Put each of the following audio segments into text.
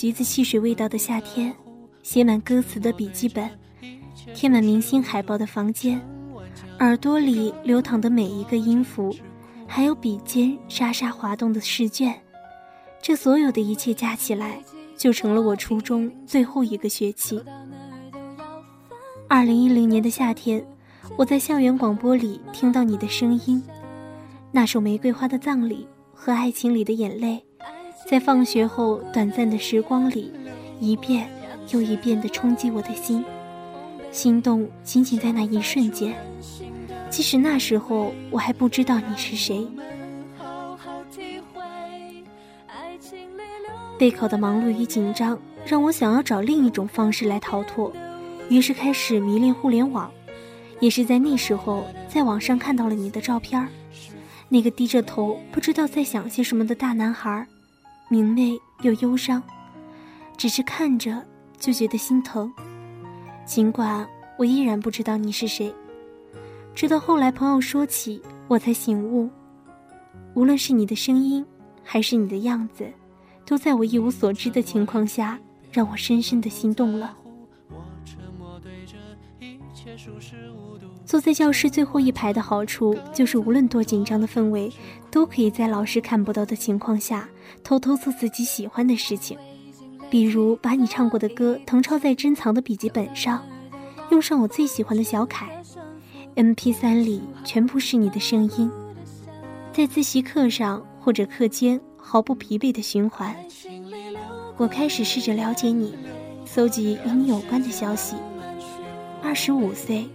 橘子汽水味道的夏天，写满歌词的笔记本，贴满明星海报的房间，耳朵里流淌的每一个音符，还有笔尖沙沙滑动的试卷，这所有的一切加起来，就成了我初中最后一个学期。二零一零年的夏天，我在校园广播里听到你的声音，那首《玫瑰花的葬礼》和《爱情里的眼泪》。在放学后短暂的时光里，一遍又一遍地冲击我的心，心动仅仅在那一瞬间。即使那时候我还不知道你是谁。备考的忙碌与紧张让我想要找另一种方式来逃脱，于是开始迷恋互联网。也是在那时候，在网上看到了你的照片那个低着头不知道在想些什么的大男孩。明媚又忧伤，只是看着就觉得心疼。尽管我依然不知道你是谁，直到后来朋友说起，我才醒悟。无论是你的声音，还是你的样子，都在我一无所知的情况下，让我深深的心动了。坐在教室最后一排的好处，就是无论多紧张的氛围，都可以在老师看不到的情况下，偷偷做自己喜欢的事情，比如把你唱过的歌誊抄在珍藏的笔记本上，用上我最喜欢的小楷，MP3 里全部是你的声音，在自习课上或者课间毫不疲惫的循环。我开始试着了解你，搜集与你有关的消息。二十五岁。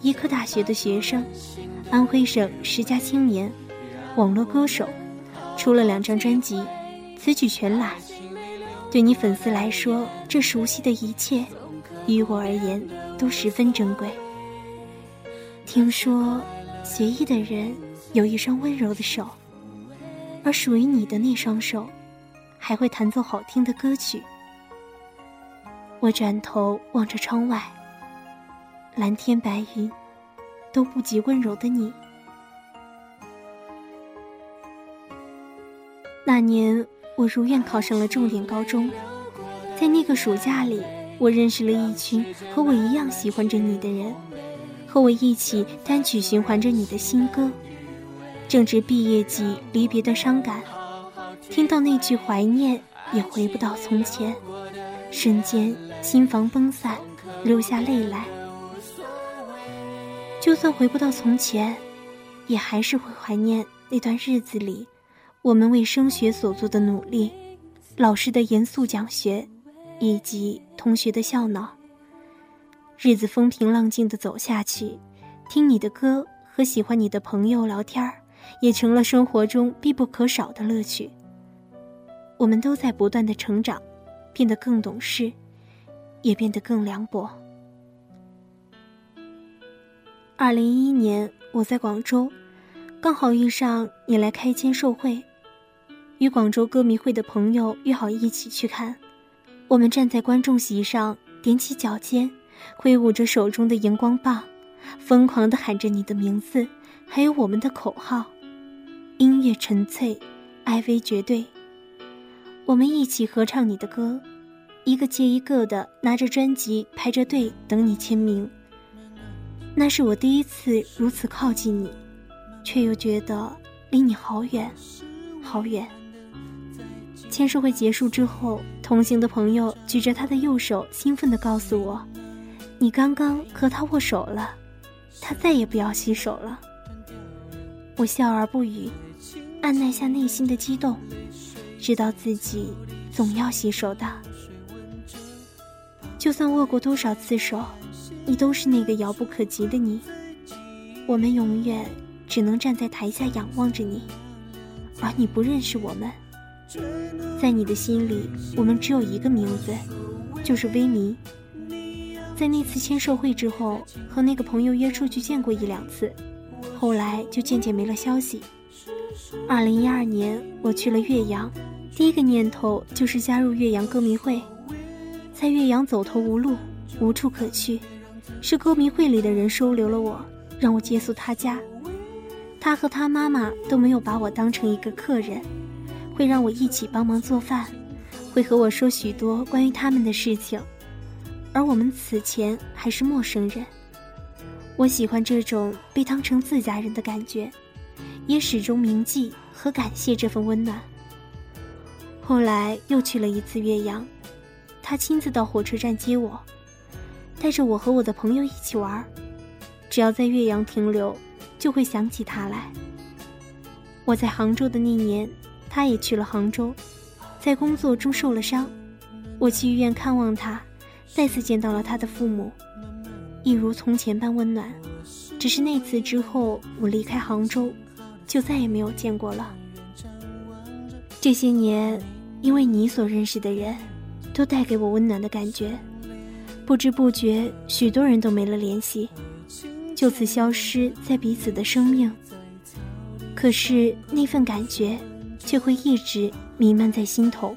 医科大学的学生，安徽省十佳青年，网络歌手，出了两张专辑，此举全揽。对你粉丝来说，这熟悉的一切，于我而言都十分珍贵。听说，学医的人有一双温柔的手，而属于你的那双手，还会弹奏好听的歌曲。我转头望着窗外。蓝天白云，都不及温柔的你。那年，我如愿考上了重点高中。在那个暑假里，我认识了一群和我一样喜欢着你的人，和我一起单曲循环着你的新歌。正值毕业季，离别的伤感，听到那句怀念也回不到从前，瞬间心房崩散，流下泪来。就算回不到从前，也还是会怀念那段日子里，我们为升学所做的努力，老师的严肃讲学，以及同学的笑闹。日子风平浪静的走下去，听你的歌和喜欢你的朋友聊天，也成了生活中必不可少的乐趣。我们都在不断的成长，变得更懂事，也变得更凉薄。二零一一年，我在广州，刚好遇上你来开签售会，与广州歌迷会的朋友约好一起去看。我们站在观众席上，踮起脚尖，挥舞着手中的荧光棒，疯狂地喊着你的名字，还有我们的口号：音乐纯粹，IV 绝对。我们一起合唱你的歌，一个接一个的拿着专辑排着队等你签名。那是我第一次如此靠近你，却又觉得离你好远，好远。签售会结束之后，同行的朋友举着他的右手，兴奋地告诉我：“你刚刚和他握手了，他再也不要洗手了。”我笑而不语，按捺下内心的激动，知道自己总要洗手的。就算握过多少次手。你都是那个遥不可及的你，我们永远只能站在台下仰望着你，而你不认识我们。在你的心里，我们只有一个名字，就是微迷。在那次签售会之后，和那个朋友约出去见过一两次，后来就渐渐没了消息。二零一二年，我去了岳阳，第一个念头就是加入岳阳歌迷会，在岳阳走投无路，无处可去。是歌迷会里的人收留了我，让我借宿他家。他和他妈妈都没有把我当成一个客人，会让我一起帮忙做饭，会和我说许多关于他们的事情，而我们此前还是陌生人。我喜欢这种被当成自家人的感觉，也始终铭记和感谢这份温暖。后来又去了一次岳阳，他亲自到火车站接我，带着我和我的朋友一起玩。只要在岳阳停留，就会想起他来。我在杭州的那年，他也去了杭州，在工作中受了伤，我去医院看望他，再次见到了他的父母。一如从前般温暖，只是那次之后，我离开杭州，就再也没有见过了。这些年，因为你所认识的人，都带给我温暖的感觉，不知不觉，许多人都没了联系，就此消失在彼此的生命。可是那份感觉，却会一直弥漫在心头。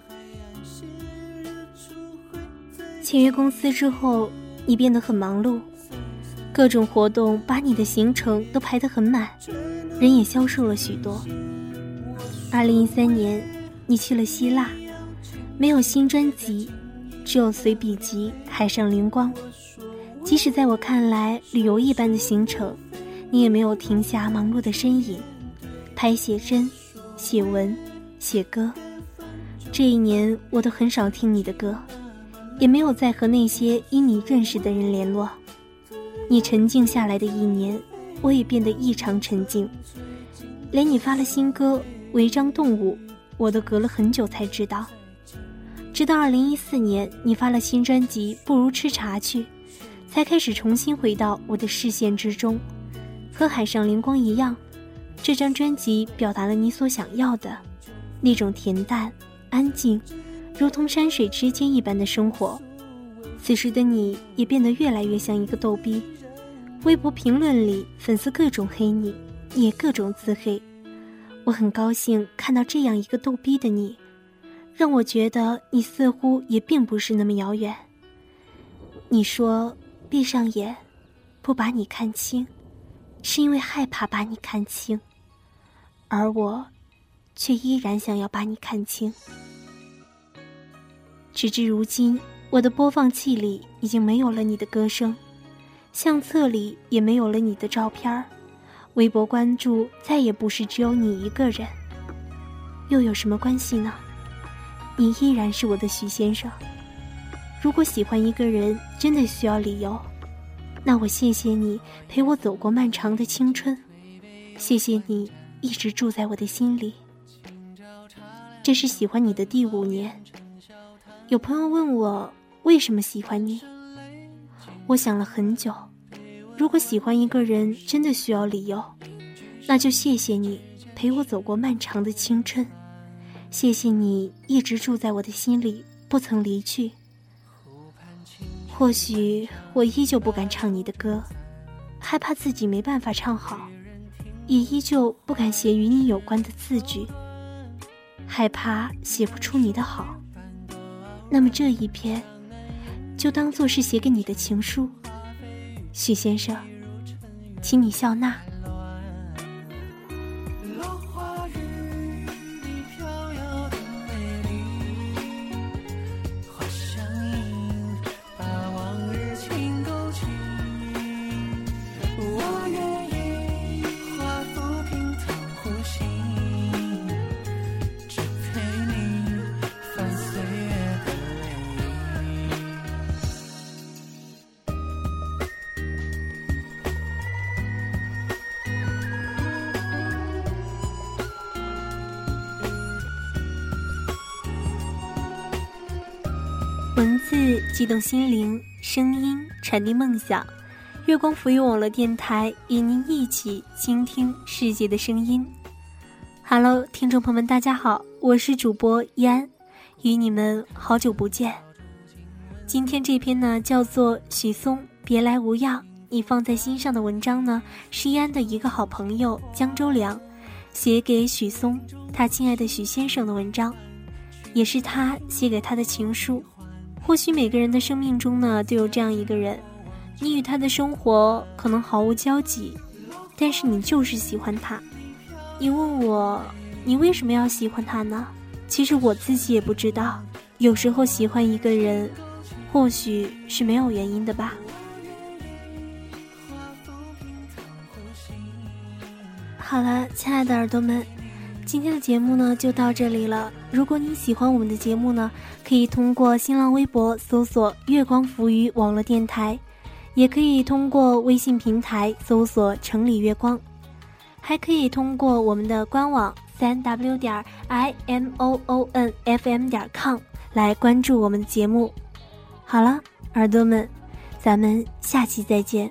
签约公司之后，你变得很忙碌。各种活动把你的行程都排得很满，人也消瘦了许多。二零一三年，你去了希腊，没有新专辑，只有随笔集《海上灵光》。即使在我看来旅游一般的行程，你也没有停下忙碌的身影，拍写真、写文、写歌。这一年，我都很少听你的歌，也没有再和那些因你认识的人联络。你沉静下来的一年，我也变得异常沉静。连你发了新歌《违章动物》，我都隔了很久才知道。直到二零一四年，你发了新专辑《不如吃茶去》，才开始重新回到我的视线之中。和《海上灵光》一样，这张专辑表达了你所想要的，那种恬淡、安静，如同山水之间一般的生活。此时的你也变得越来越像一个逗逼。微博评论里，粉丝各种黑你，也各种自黑。我很高兴看到这样一个逗逼的你，让我觉得你似乎也并不是那么遥远。你说闭上眼，不把你看清，是因为害怕把你看清，而我，却依然想要把你看清。直至如今，我的播放器里已经没有了你的歌声。相册里也没有了你的照片儿，微博关注再也不是只有你一个人。又有什么关系呢？你依然是我的徐先生。如果喜欢一个人真的需要理由，那我谢谢你陪我走过漫长的青春，谢谢你一直住在我的心里。这是喜欢你的第五年。有朋友问我为什么喜欢你。我想了很久，如果喜欢一个人真的需要理由，那就谢谢你陪我走过漫长的青春，谢谢你一直住在我的心里，不曾离去。或许我依旧不敢唱你的歌，害怕自己没办法唱好，也依旧不敢写与你有关的字句，害怕写不出你的好。那么这一篇。就当做是写给你的情书，许先生，请你笑纳。文字激动心灵，声音传递梦想。月光浮语网络电台与您一起倾听世界的声音。Hello，听众朋友们，大家好，我是主播依安，与你们好久不见。今天这篇呢，叫做许嵩别来无恙，你放在心上的文章呢，是依安的一个好朋友江周良写给许嵩，他亲爱的许先生的文章，也是他写给他的情书。或许每个人的生命中呢，都有这样一个人，你与他的生活可能毫无交集，但是你就是喜欢他。你问我，你为什么要喜欢他呢？其实我自己也不知道，有时候喜欢一个人，或许是没有原因的吧。好了，亲爱的耳朵们，今天的节目呢就到这里了。如果你喜欢我们的节目呢，可以通过新浪微博搜索“月光浮语网络电台”，也可以通过微信平台搜索“城里月光”，还可以通过我们的官网三 w 点 i m o o n f m 点 com。来关注我们的节目。好了，耳朵们，咱们下期再见。